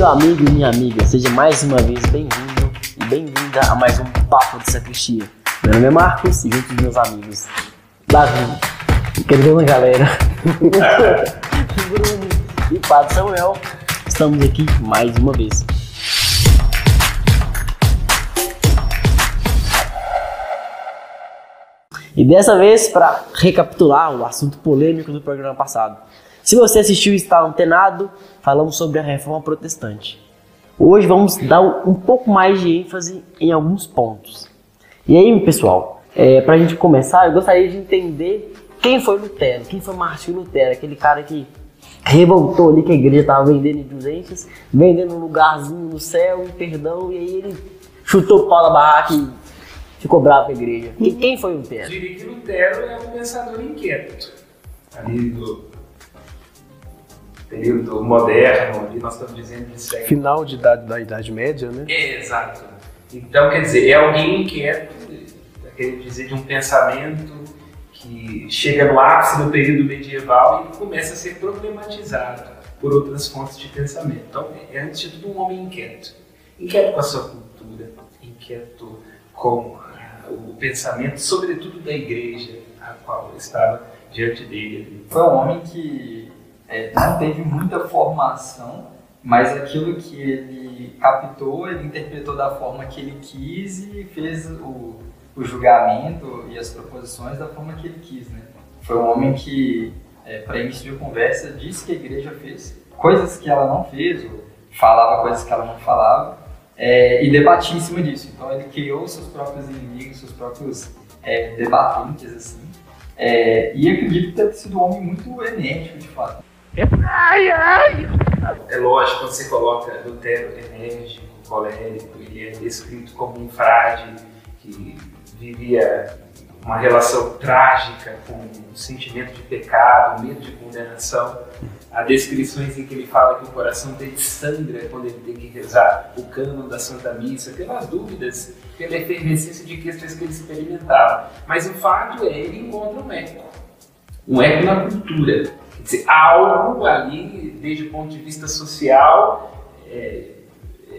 Meu amigo e minha amiga, seja mais uma vez bem-vindo e bem-vinda a mais um Papo de Sacristia. Meu nome é Marcos e junto dos meus amigos Davi, querida galera, Bruno e Padre Samuel, estamos aqui mais uma vez. E dessa vez, para recapitular o assunto polêmico do programa passado. Se você assistiu e está antenado, falamos sobre a reforma protestante. Hoje vamos dar um pouco mais de ênfase em alguns pontos. E aí, pessoal, é, para a gente começar, eu gostaria de entender quem foi Lutero, quem foi Martinho Lutero, aquele cara que revoltou ali que a igreja estava vendendo indulgências, vendendo um lugarzinho no céu, um perdão, e aí ele chutou o pau da barraca e ficou bravo com a igreja. E quem foi Lutero? Eu diria que Lutero é um pensador inquieto. Ali do período moderno, ali nós estamos dizendo de século. Final de idade, da Idade Média, né? É, exato. Então, quer dizer, é alguém inquieto, quer dizer, de um pensamento que chega no ápice do período medieval e começa a ser problematizado por outras fontes de pensamento. Então, é antes de tudo um homem inquieto. Inquieto com a sua cultura, inquieto com uh, o pensamento, sobretudo da igreja a qual estava diante dele. Foi um homem que é, não teve muita formação, mas aquilo que ele captou, ele interpretou da forma que ele quis e fez o, o julgamento e as proposições da forma que ele quis. Né? Foi um homem que, é, para início de conversa, disse que a igreja fez coisas que ela não fez, ou falava coisas que ela não falava, é, e debatia em cima disso. Então ele criou seus próprios inimigos, seus próprios é, debatentes, assim. É, e acredito ter sido um homem muito enérgico, de fato. Ai, ai. É lógico, quando você coloca Lutero enérgico, colérico, ele é descrito como um frade que vivia uma relação trágica com o sentimento de pecado, medo de condenação. Há descrições em que ele fala que o coração dele sangra quando ele tem que rezar o cânon da Santa Missa, pelas dúvidas, pela efervescência de questões que ele experimentava. Mas o fato é, ele encontra um eco. Um eco na cultura. Dizer, algo ali, desde o ponto de vista social, é,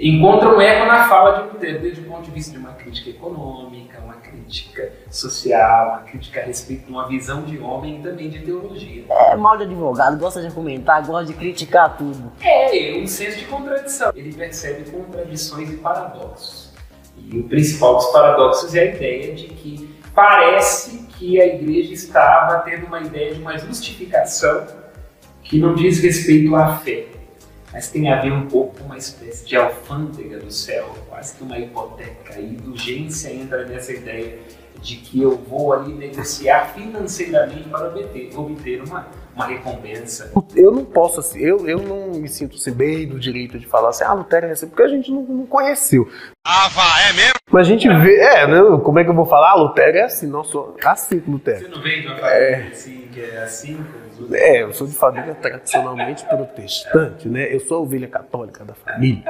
encontra um eco na fala de Lutero, desde o ponto de vista de uma crítica econômica, uma crítica social, uma crítica a respeito de uma visão de homem e também de teologia. É mal de advogado, gosta de comentar, gosta de criticar tudo. É, um senso de contradição. Ele percebe contradições e paradoxos. E o principal dos paradoxos é a ideia de que parece que a igreja estava tendo uma ideia de uma justificação que não diz respeito à fé, mas tem a ver um pouco com uma espécie de alfândega do céu, quase que uma hipoteca. A indulgência entra nessa ideia de que eu vou ali negociar financeiramente para obter, obter uma, uma recompensa. Eu não posso, assim, eu, eu não me sinto assim, bem no direito de falar assim, ah, Lutero é assim, porque a gente não, não conheceu. Ah, vá, é mesmo? Mas a gente vê, é, né, como é que eu vou falar? Ah, Lutero é assim, não sou assim com Lutero. Você não vem de uma família é. assim, que é assim? É, eu sou de família tradicionalmente protestante, né? Eu sou a ovelha católica da família.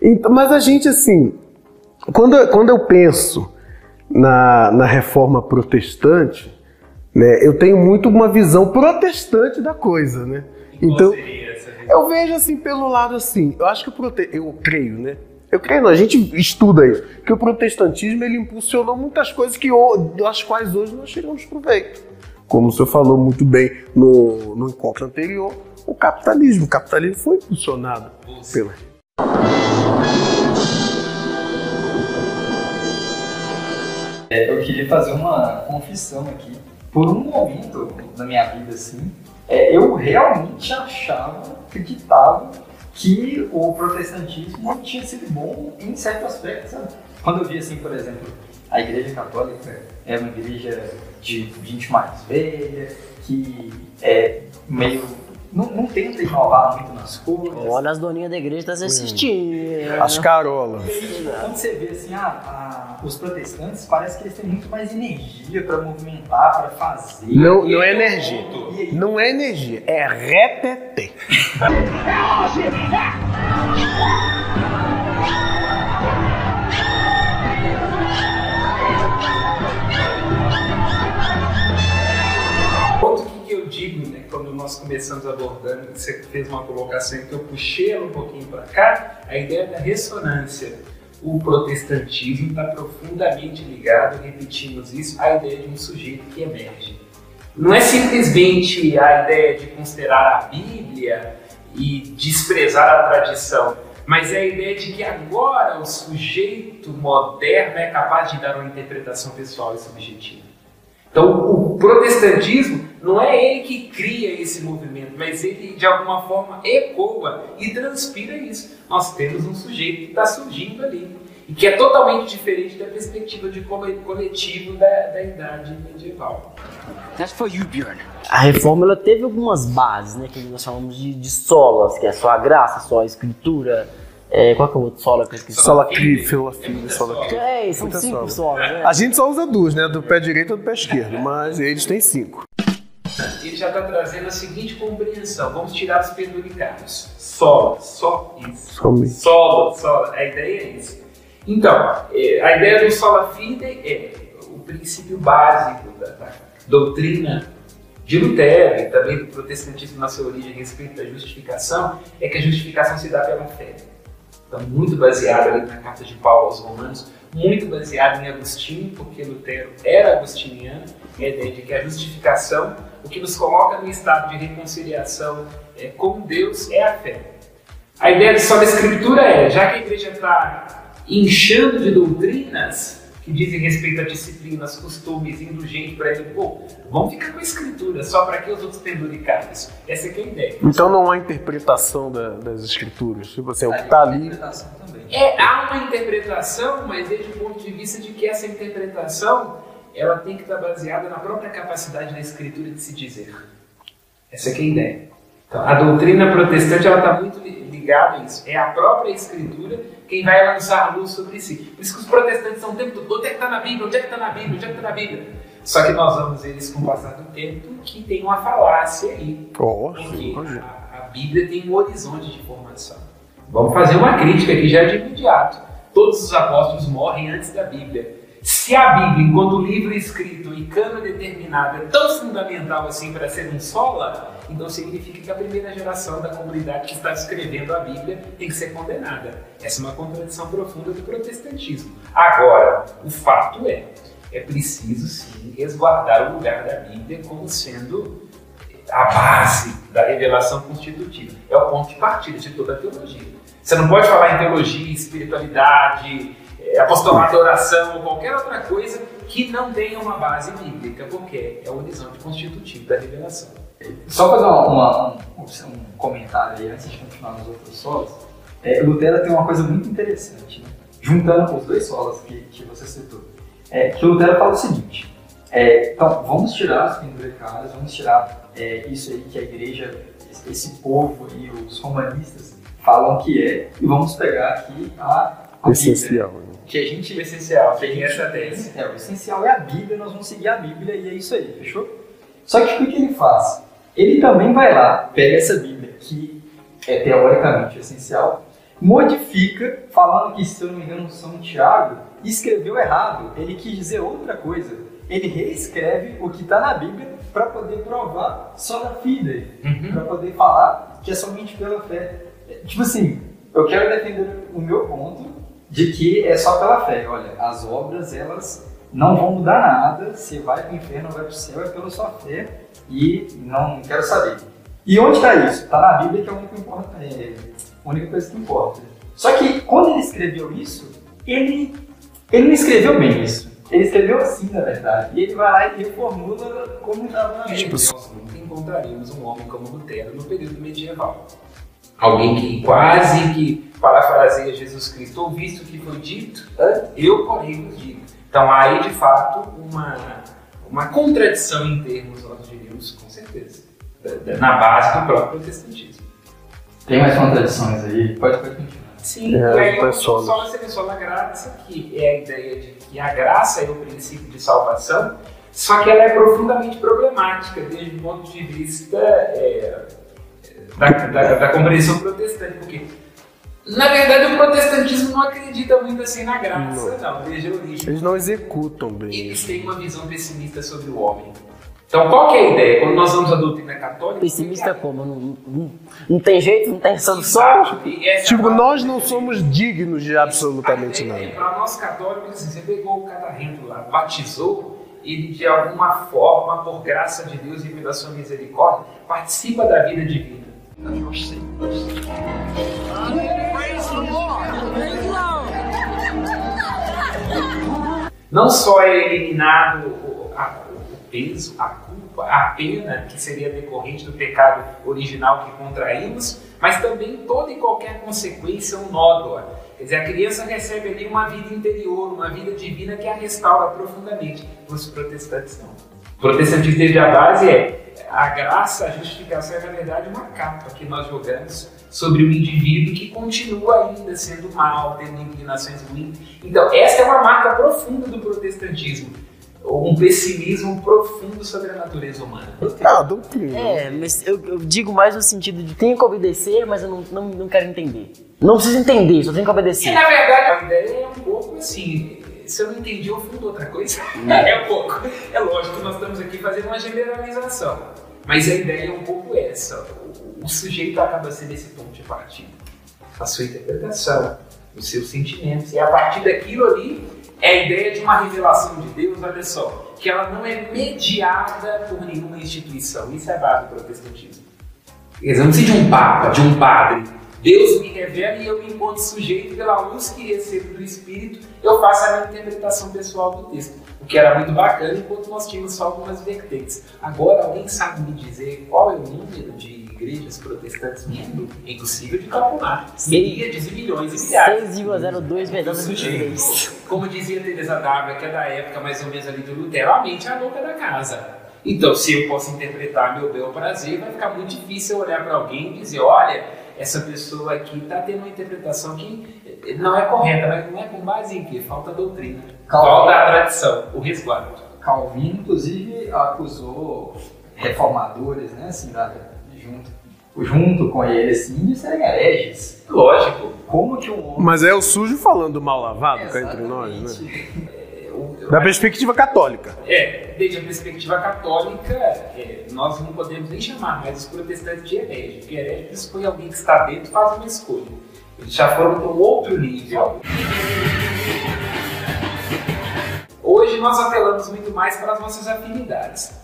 Então, mas a gente, assim, quando, quando eu penso na, na reforma protestante, né, eu tenho muito uma visão protestante da coisa, né? Então, eu vejo assim pelo lado assim, eu acho que o prote... eu creio, né? Eu creio, não, a gente estuda isso, que o protestantismo ele impulsionou muitas coisas que das quais hoje nós tiramos proveito. Como o senhor falou muito bem no, no encontro anterior, o capitalismo. O capitalismo foi impulsionado pela. É, eu queria fazer uma confissão aqui. Por um momento na minha vida, assim, é, eu realmente achava, acreditava o protestantismo tinha sido bom em certo aspecto, sabe? Quando eu vi, assim, por exemplo, a igreja católica é uma igreja de gente mais velha, que é meio não, não tenta inovar muito nas coisas. Olha, as doninhas da igreja estão tá assistindo. As carolas. Quando você vê assim, ah, os protestantes, parece que eles têm muito mais energia para movimentar, para fazer. Não, não é energia. Não é energia, é reteté. é hoje! nós nós começamos abordando, você fez uma colocação que eu puxei ela um pouquinho para cá, a ideia da ressonância. O protestantismo está profundamente ligado, repetimos isso, à ideia de um sujeito que emerge. Não é simplesmente a ideia de considerar a Bíblia e desprezar a tradição, mas é a ideia de que agora o sujeito moderno é capaz de dar uma interpretação pessoal e subjetiva. Então, o protestantismo não é ele que cria esse movimento, mas ele de alguma forma ecoa e transpira isso. Nós temos um sujeito que está surgindo ali e que é totalmente diferente da perspectiva de coletivo da, da idade medieval. That's for you, Bjorn. A reforma ela teve algumas bases, né, que nós chamamos de, de solas, que é só a graça, só a escritura. É, qual que é o outro sola que eu esqueci? Sola cri, filafina, sola cri. É, são Muita cinco sola. solas, né? A gente só usa duas, né? Do pé direito e do pé esquerdo, mas eles têm cinco. Ele já está trazendo a seguinte compreensão. Vamos tirar os penduricados. Sola, só isso. Solo, solo. A ideia é isso. Então, é, a ideia do sola fide é o princípio básico da, da doutrina de Lutero e também do protestantismo na sua origem a respeito da justificação, é que a justificação se dá pela fé. Então, muito baseado ali na carta de Paulo aos Romanos, muito baseado em Agostinho, porque Lutero era agostiniano, é a ideia de que a justificação, o que nos coloca no estado de reconciliação é, com Deus, é a fé. A ideia de só da Escritura é, já que a igreja está inchando de doutrinas que dizem respeito a disciplinas, costumes, indo gente para ele, pô, vamos ficar com a escritura, só para que os outros penduricados. Essa é, é a ideia. Então não há interpretação da, das escrituras, tipo assim, é o que está ali. É, há uma interpretação, mas desde o ponto de vista de que essa interpretação ela tem que estar baseada na própria capacidade da escritura de se dizer. Essa é, é a ideia. Então, a doutrina protestante ela está muito ligada a isso. É a própria escritura quem vai lançar luz sobre si. Por isso que os protestantes são o tempo todo, onde é que está na Bíblia, onde é que está na Bíblia, onde é que está na Bíblia? Só que nós vamos eles com o passar do tempo que tem uma falácia aí. Oh, porque a, a, Bíblia tem um horizonte de formação. Vamos fazer uma crítica aqui já de imediato. Todos os apóstolos morrem antes da Bíblia. Se a Bíblia, enquanto livro escrito e cano determinado, é tão fundamental assim para ser um sola, então significa que a primeira geração da comunidade que está escrevendo a Bíblia tem que ser condenada. Essa é uma contradição profunda do protestantismo. Agora, o fato é, é preciso sim resguardar o lugar da Bíblia como sendo a base da revelação constitutiva. É o ponto de partida de toda a teologia. Você não pode falar em teologia, espiritualidade, é, apostolado, oração ou qualquer outra coisa que não tenha uma base bíblica, porque é o horizonte constitutivo da revelação. Só fazer uma, um, comentário aí antes de continuar nos outros solos. É, Lutero tem uma coisa muito interessante, né? juntando os dois solos que, que você citou. É, que Lutero fala o seguinte: é, então, vamos tirar os penduricados, vamos tirar é, isso aí que a igreja, esse povo e os romanistas falam que é, e vamos pegar aqui a essencial. Né? que a gente o essencial, que a gente essa É, o essencial é a Bíblia, nós vamos seguir a Bíblia e é isso aí, fechou? Só que o que ele faz? Ele também vai lá, pega essa Bíblia, que é teoricamente essencial, modifica, falando que, se eu não me engano, São Tiago escreveu errado. Ele quis dizer outra coisa. Ele reescreve o que está na Bíblia para poder provar só na fide, uhum. para poder falar que é somente pela fé. Tipo assim, eu quero defender o meu ponto de que é só pela fé. Olha, as obras elas não vão mudar nada. Se vai para o inferno vai para o céu é pela sua fé e não quero saber. E onde está isso? Está na Bíblia que é a única, importa, é a única coisa que importa. Só que quando ele escreveu isso, ele, ele não escreveu bem isso. Ele escreveu assim, na verdade. E ele vai lá e reformula como estava na Bíblia. Tipo, nós nunca encontraríamos um homem como Lutero no período medieval. Alguém que quase que parafraseia Jesus Cristo, ou visto o que foi dito, eu porém vos digo. Então há aí de fato uma, uma contradição em termos com certeza. Na base do próprio protestantismo. Tem mais contradições aí? Pode, pode continuar. Sim, é, aí eu só na seleção da graça, que é a ideia de que a graça é o princípio de salvação, só que ela é profundamente problemática desde o ponto de vista é, da, da, da compreensão protestante, porque na verdade, o protestantismo não acredita muito assim na graça, não. não. Veja a origem. Eles não executam bem. Eles têm uma visão pessimista sobre o homem. Então, qual que é a ideia? Quando nós vamos à doutrina católica... Pessimista é como? Não, não, não tem jeito, não tem solução? Tipo, nós não somos dignos de absolutamente nada. Para nós católicos, assim, você pegou o catarrento lá, batizou, ele de alguma forma, por graça de Deus e pela sua misericórdia, participa da vida divina. Não só é eliminado o, a, o peso, a culpa, a pena que seria decorrente do pecado original que contraímos, mas também toda e qualquer consequência ou nódoa. Quer dizer, a criança recebe ali uma vida interior, uma vida divina que a restaura profundamente. Os protestantes não. O protestantismo desde a base é a graça, a justificação é na verdade uma capa que nós jogamos sobre o indivíduo que continua ainda sendo mal, tendo inclinações ruins. Então, essa é uma marca profunda do protestantismo. Um pessimismo profundo sobre a natureza humana. Ah, doutrina. É, mas eu, eu digo mais no sentido de tenho que obedecer, mas eu não, não, não quero entender. Não preciso entender, só tenho que obedecer. E, na verdade, a ideia é um pouco assim, se eu não entendi, eu fundo outra coisa. É um pouco. É lógico que nós estamos aqui fazendo uma generalização. Mas a ideia é um pouco essa. O, o sujeito acaba sendo esse ponto de partida. A sua interpretação, os seus sentimentos. E a partir daquilo ali, é a ideia de uma revelação de Deus, olha só, que ela não é mediada por nenhuma instituição. Isso é base do protestantismo. Dizer, não precisa de um papa, de um padre. Deus me revela e eu, enquanto sujeito, pela luz que recebo do Espírito, eu faço a minha interpretação pessoal do texto. O que era muito bacana enquanto nós tínhamos só algumas vertentes. Agora, alguém sabe me dizer qual é o número de igrejas protestantes membro? É impossível de calcular. Milhares e milhões e milhares. 6,02 vezes 23. Como dizia Teresa D'Ávila, que é da época mais ou menos ali do Lutero, a mente é a louca da casa. Então, se eu posso interpretar meu bel prazer, vai ficar muito difícil eu olhar para alguém e dizer, olha, essa pessoa aqui está tendo uma interpretação que não é correta, mas não é com base em quê? Falta doutrina. Calvin. Falta a tradição, o resguardo. Calvino, inclusive, acusou reformadores, né, assim, da- junto, junto com ele, assim, de serem hereges. Lógico. Como que um homem... Mas é o sujo falando mal lavado cá entre nós, né? Da perspectiva católica. É, desde a perspectiva católica, é, nós não podemos nem chamar mais os protestantes de herege, porque herege pressupõe alguém que está dentro e faz uma escolha. Eles já foram para um outro nível. Hoje nós apelamos muito mais para as nossas afinidades.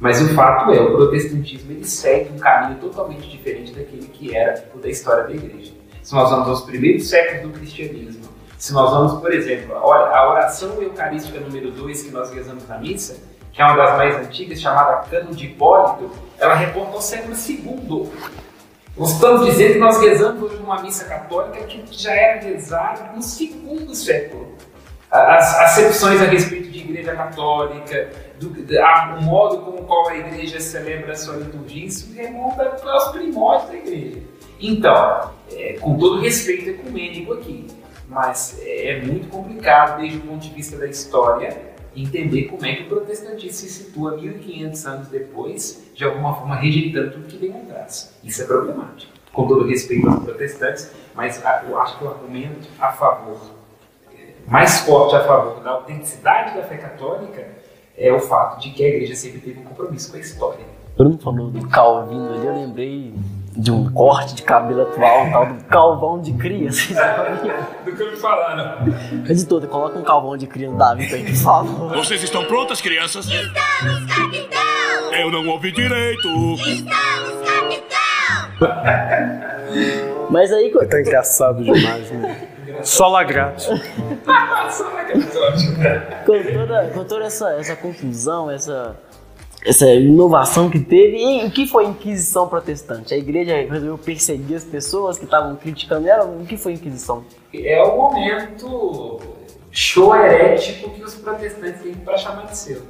Mas o fato é, o protestantismo ele segue um caminho totalmente diferente daquele que era o da história da igreja. Se nós vamos aos primeiros séculos do cristianismo, se nós vamos, por exemplo, olha, a oração eucarística número 2 que nós rezamos na missa, que é uma das mais antigas, chamada Cano de Hipólito, ela reporta ao século II. Nós estamos dizendo que nós rezamos hoje numa missa católica que já era rezada no segundo século. As acepções a respeito de igreja católica, do, o modo com o qual a igreja celebra a sua liturgia, isso remonta aos primórdios da igreja. Então, é, com todo respeito ecumênico aqui, mas é muito complicado desde o ponto de vista da história entender como é que o protestantismo se situa 1500 anos depois, de alguma forma rejeitando tudo que vem atrás. Isso é problemático. Com todo respeito aos protestantes, mas eu acho que o argumento a favor, eh, mais forte a favor da autenticidade da fé católica é o fato de que a igreja sempre teve um compromisso com a história. Bruno falou do Calvino eu lembrei de um corte de cabelo atual, um tal do calvão de cria. Vocês? Do que me falaram. Editor, coloca um calvão de cria no Davi pra gente, por favor. Vocês estão prontas, crianças? Estamos, capitão! Eu não ouvi direito. Estamos, capitão! Mas aí, Tá engraçado demais, né? Só episódio. com toda, com toda essa, essa confusão, essa, essa inovação que teve, e o que foi a Inquisição Protestante? A igreja resolveu perseguir as pessoas que estavam criticando ela? O que foi a Inquisição? É o momento show herético que os protestantes têm para chamar de seu.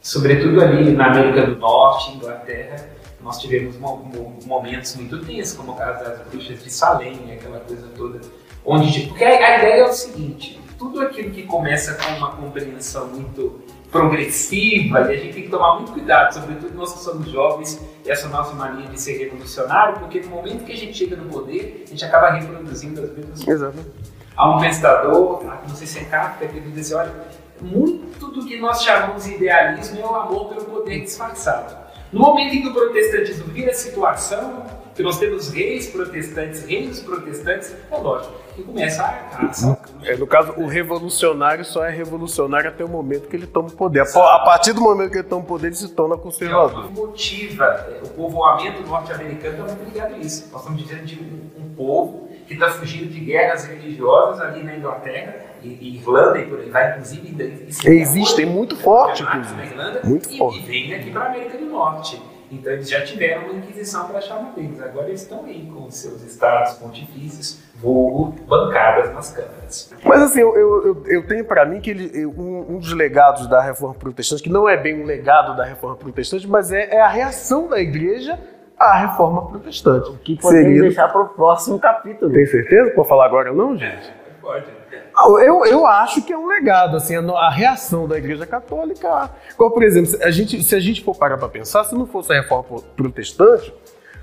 Sobretudo ali na América do Norte, Inglaterra, nós tivemos mo- mo- momentos muito tensos, como o caso das bruxas de Salem, aquela coisa toda. Onde, porque a, a ideia é o seguinte: tudo aquilo que começa com uma compreensão muito progressiva, e a gente tem que tomar muito cuidado, sobretudo nós que somos jovens, essa nossa mania de ser revolucionário, porque no momento que a gente chega no poder, a gente acaba reproduzindo as mesmas coisas. Exato. Há um pensador, não sei se é Kafka, que ele diz assim, olha, muito do que nós chamamos de idealismo é o amor pelo poder disfarçado. No momento em que o protestantismo vira situação, que nós temos reis protestantes, reinos protestantes, é lógico que começa a caça. É, no caso, o revolucionário só é revolucionário até o momento que ele toma o poder. A partir do momento que ele toma o poder, ele se torna conservador. que motiva é, o povoamento norte-americano está muito ligado a isso. Nós estamos dizendo de um, um povo que está fugindo de guerras religiosas ali na Inglaterra e, e Irlanda e por aí vai, inclusive Existem muito forte, na inclusive. Irlanda Muito e, forte. e vem aqui para a América do Norte. Então eles já tiveram uma inquisição para chamar deles. Agora eles estão aí com os seus estados pontifícios, vulgo, bancadas nas câmaras. Mas assim, eu, eu, eu- tenho pra mim que ele, um, um dos legados da reforma protestante, que não é bem um legado da reforma protestante, mas é, é a reação da igreja à reforma protestante. Que podemos Seria- deixar para o próximo capítulo. Tem certeza? Pode falar agora não, gente? Pode. Eu, eu acho que é um legado, assim, a, a reação da Igreja Católica. Como, por exemplo, se a gente, se a gente for parar para pensar, se não fosse a reforma pro- protestante,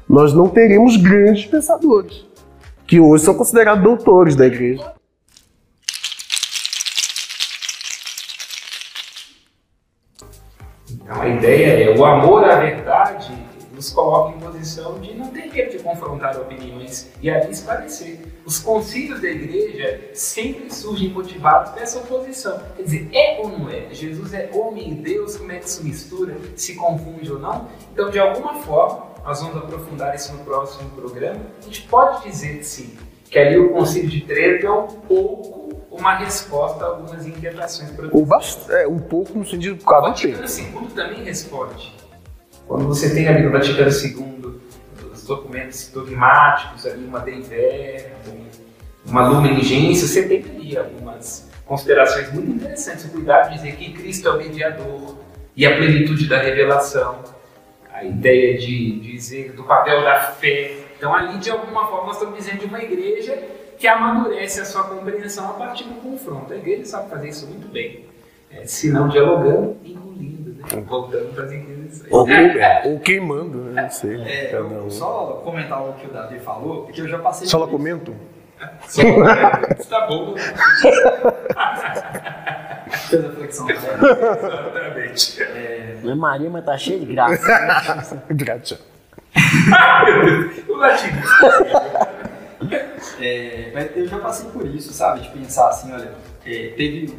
nós não teríamos grandes pensadores, que hoje são considerados doutores da Igreja. A ideia é o amor à verdade nos coloca em posição de não ter medo de confrontar opiniões e ali esclarecer. Os concílios da igreja sempre surgem motivados dessa oposição. Quer dizer, é ou não é? Jesus é homem e Deus, como é que isso mistura? Se confunde ou não? Então, de alguma forma, nós vamos aprofundar isso no próximo programa. A gente pode dizer sim, que ali o concílio de Trento é um pouco uma resposta a algumas inquietações Ou bast- é, um pouco no sentido por causa o do. Vaticano II também responde. Quando você tem ali no Vaticano II os documentos dogmáticos, ali uma Dei Verbum, uma Lumen Gentium, você tem ali algumas considerações muito interessantes. O cuidado de dizer que Cristo é o mediador e a plenitude da revelação. A ideia de dizer do papel da fé. Então ali, de alguma forma, nós estamos dizendo de uma igreja que amadurece a sua compreensão a partir do confronto. A igreja sabe fazer isso muito bem. É, se não dialogando, engolindo, né? voltando para as inquisições. Ou, ou queimando, né? Não sei. É, cada eu um. só comentar o que o Davi falou, porque eu já passei Só isso. comento? Só, né? Está bom. Fez a flexão também. Exatamente. Não é Maria, mas tá cheio de graça. Graça. O latim. É, mas eu já passei por isso, sabe? De pensar assim, olha, é, teve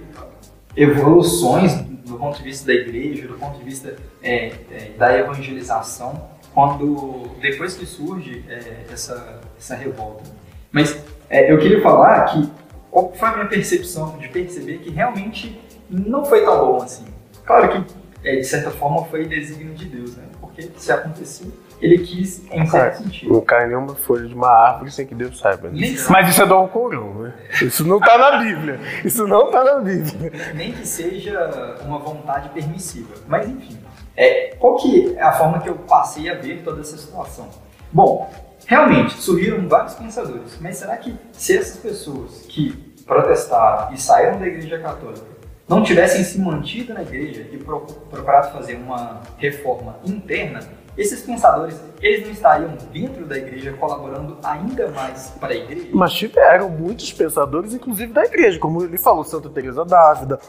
evoluções do ponto de vista da igreja, do ponto de vista é, é, da evangelização, quando depois que surge é, essa, essa revolta. Mas é, eu queria falar que qual foi a minha percepção de perceber que realmente não foi tão bom assim. Claro que é, de certa forma foi desígnio de Deus, né? Porque se aconteceu, ele quis em certo sentido. Não cai nenhuma folha de uma árvore sem que Deus saiba. né? Nem- Mas isso é do Alcorão, né? Isso não tá na Bíblia. Isso não tá na Bíblia. nem que seja uma vontade permissiva. Mas enfim, é, qual que é a forma que eu passei a ver toda essa situação? Bom, realmente surgiram vários pensadores, mas será que se essas pessoas que protestaram e saíram da Igreja Católica não tivessem se mantido na igreja e pro- procurado fazer uma reforma interna, esses pensadores eles não estariam dentro da igreja colaborando ainda mais para a igreja? Mas tiveram muitos pensadores, inclusive da igreja, como ele falou, Santa Teresa d'Ávila,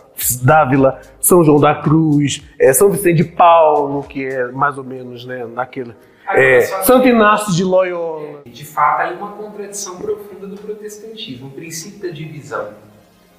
Dávila, São João da Cruz, é, São Vicente de Paulo, que é mais ou menos né, naquele. é, Santo Inácio de Loyola. De fato, há uma contradição profunda do protestantismo, o princípio da divisão.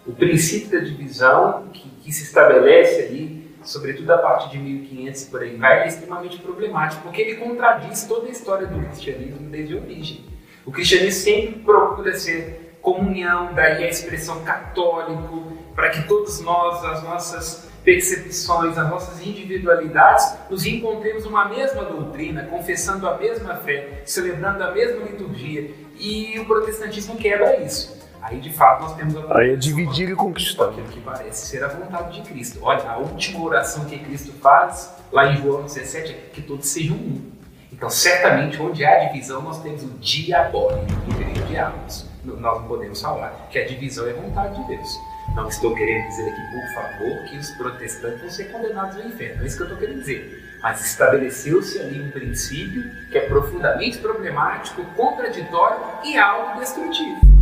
O princípio da divisão que, que se estabelece ali, sobretudo a partir de 1500 e por aí vai, é extremamente problemático, porque ele contradiz toda a história do cristianismo desde a origem. O cristianismo sempre procura ser comunhão, daí a expressão católico, para que todos nós, as nossas percepções, as nossas individualidades, nos encontremos uma mesma doutrina, confessando a mesma fé, celebrando a mesma liturgia. E o protestantismo quebra isso. Aí, de fato, nós temos a Aí é dividir e conquistar. aquilo que parece ser a vontade de Cristo. Olha, a última oração que Cristo faz, lá em João 17, é que todos sejam um. Então, certamente, onde há divisão, nós temos o diabólico, querido diabos. Nós não podemos falar que a divisão é vontade de Deus. Não estou querendo dizer aqui, por favor, que os protestantes vão ser condenados ao inferno. Não é isso que eu estou querendo dizer. Mas estabeleceu-se ali um princípio que é profundamente problemático, contraditório e autodestrutivo.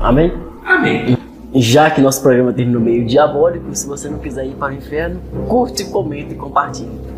Amém? Amém. Já que nosso programa terminou meio diabólico, se você não quiser ir para o inferno, curte, comenta e compartilhe.